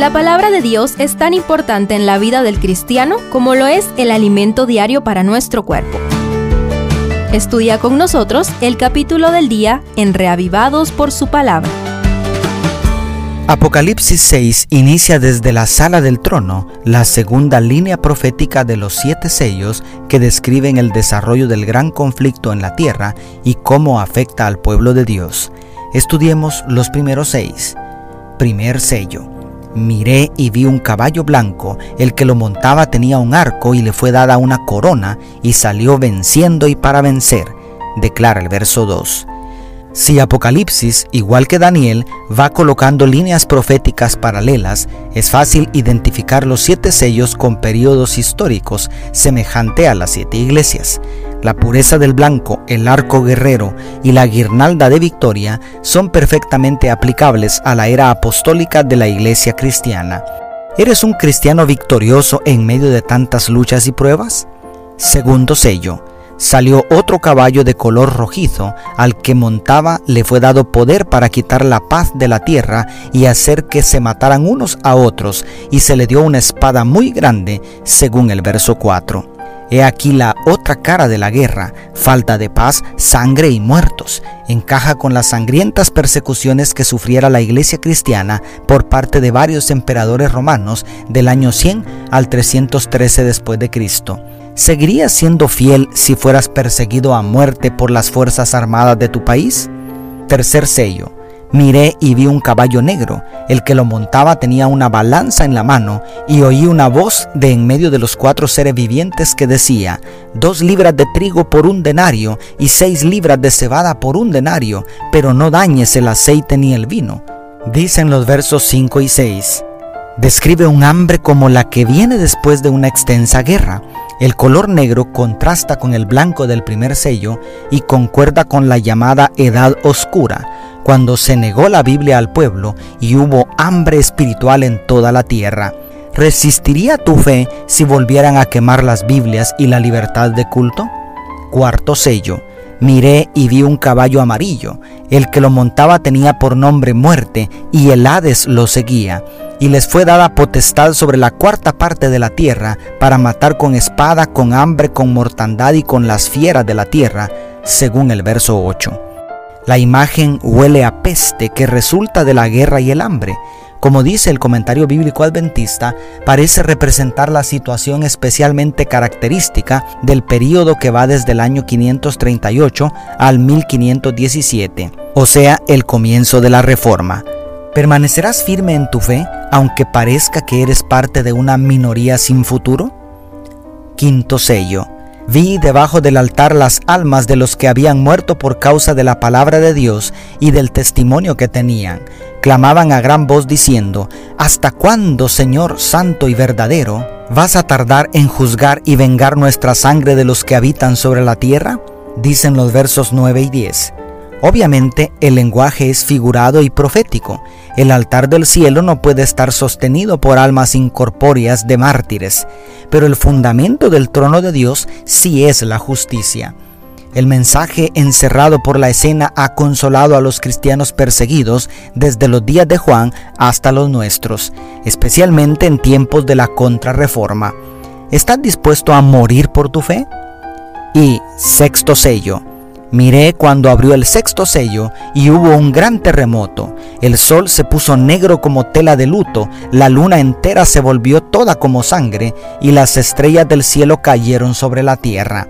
La palabra de Dios es tan importante en la vida del cristiano como lo es el alimento diario para nuestro cuerpo. Estudia con nosotros el capítulo del día en Reavivados por su palabra. Apocalipsis 6 inicia desde la sala del trono la segunda línea profética de los siete sellos que describen el desarrollo del gran conflicto en la tierra y cómo afecta al pueblo de Dios. Estudiemos los primeros seis. Primer sello. Miré y vi un caballo blanco, el que lo montaba tenía un arco y le fue dada una corona y salió venciendo y para vencer, declara el verso 2. Si Apocalipsis, igual que Daniel, va colocando líneas proféticas paralelas, es fácil identificar los siete sellos con periodos históricos semejante a las siete iglesias. La pureza del blanco, el arco guerrero y la guirnalda de victoria son perfectamente aplicables a la era apostólica de la iglesia cristiana. ¿Eres un cristiano victorioso en medio de tantas luchas y pruebas? Segundo sello salió otro caballo de color rojizo, al que montaba le fue dado poder para quitar la paz de la tierra y hacer que se mataran unos a otros, y se le dio una espada muy grande, según el verso 4. He aquí la otra cara de la guerra, falta de paz, sangre y muertos. Encaja con las sangrientas persecuciones que sufriera la iglesia cristiana por parte de varios emperadores romanos del año 100 al 313 después de Cristo. ¿Seguirías siendo fiel si fueras perseguido a muerte por las Fuerzas Armadas de tu país? Tercer sello. Miré y vi un caballo negro. El que lo montaba tenía una balanza en la mano y oí una voz de en medio de los cuatro seres vivientes que decía, dos libras de trigo por un denario y seis libras de cebada por un denario, pero no dañes el aceite ni el vino. Dicen los versos 5 y 6. Describe un hambre como la que viene después de una extensa guerra. El color negro contrasta con el blanco del primer sello y concuerda con la llamada Edad Oscura, cuando se negó la Biblia al pueblo y hubo hambre espiritual en toda la tierra. ¿Resistiría tu fe si volvieran a quemar las Biblias y la libertad de culto? Cuarto sello. Miré y vi un caballo amarillo. El que lo montaba tenía por nombre muerte, y el Hades lo seguía. Y les fue dada potestad sobre la cuarta parte de la tierra, para matar con espada, con hambre, con mortandad y con las fieras de la tierra, según el verso 8. La imagen huele a peste que resulta de la guerra y el hambre. Como dice el comentario bíblico adventista, parece representar la situación especialmente característica del período que va desde el año 538 al 1517, o sea, el comienzo de la Reforma. ¿Permanecerás firme en tu fe aunque parezca que eres parte de una minoría sin futuro? Quinto sello. Vi debajo del altar las almas de los que habían muerto por causa de la palabra de Dios y del testimonio que tenían. Clamaban a gran voz diciendo, ¿Hasta cuándo, Señor Santo y verdadero, vas a tardar en juzgar y vengar nuestra sangre de los que habitan sobre la tierra? Dicen los versos 9 y 10. Obviamente el lenguaje es figurado y profético. El altar del cielo no puede estar sostenido por almas incorpóreas de mártires, pero el fundamento del trono de Dios sí es la justicia. El mensaje encerrado por la escena ha consolado a los cristianos perseguidos desde los días de Juan hasta los nuestros, especialmente en tiempos de la contrarreforma. ¿Estás dispuesto a morir por tu fe? Y sexto sello. Miré cuando abrió el sexto sello y hubo un gran terremoto. El sol se puso negro como tela de luto, la luna entera se volvió toda como sangre y las estrellas del cielo cayeron sobre la tierra.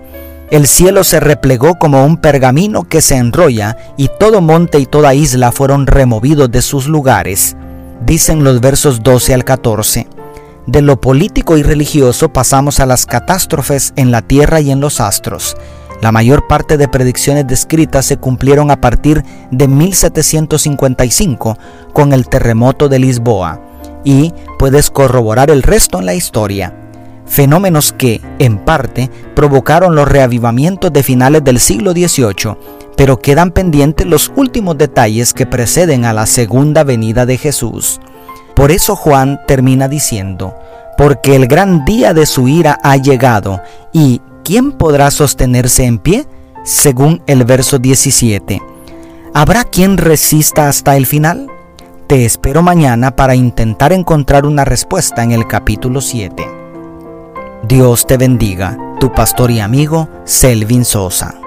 El cielo se replegó como un pergamino que se enrolla y todo monte y toda isla fueron removidos de sus lugares. Dicen los versos 12 al 14. De lo político y religioso pasamos a las catástrofes en la tierra y en los astros. La mayor parte de predicciones descritas se cumplieron a partir de 1755 con el terremoto de Lisboa y puedes corroborar el resto en la historia. Fenómenos que, en parte, provocaron los reavivamientos de finales del siglo XVIII, pero quedan pendientes los últimos detalles que preceden a la segunda venida de Jesús. Por eso Juan termina diciendo, porque el gran día de su ira ha llegado y ¿quién podrá sostenerse en pie? Según el verso 17. ¿Habrá quien resista hasta el final? Te espero mañana para intentar encontrar una respuesta en el capítulo 7. Dios te bendiga, tu pastor y amigo Selvin Sosa.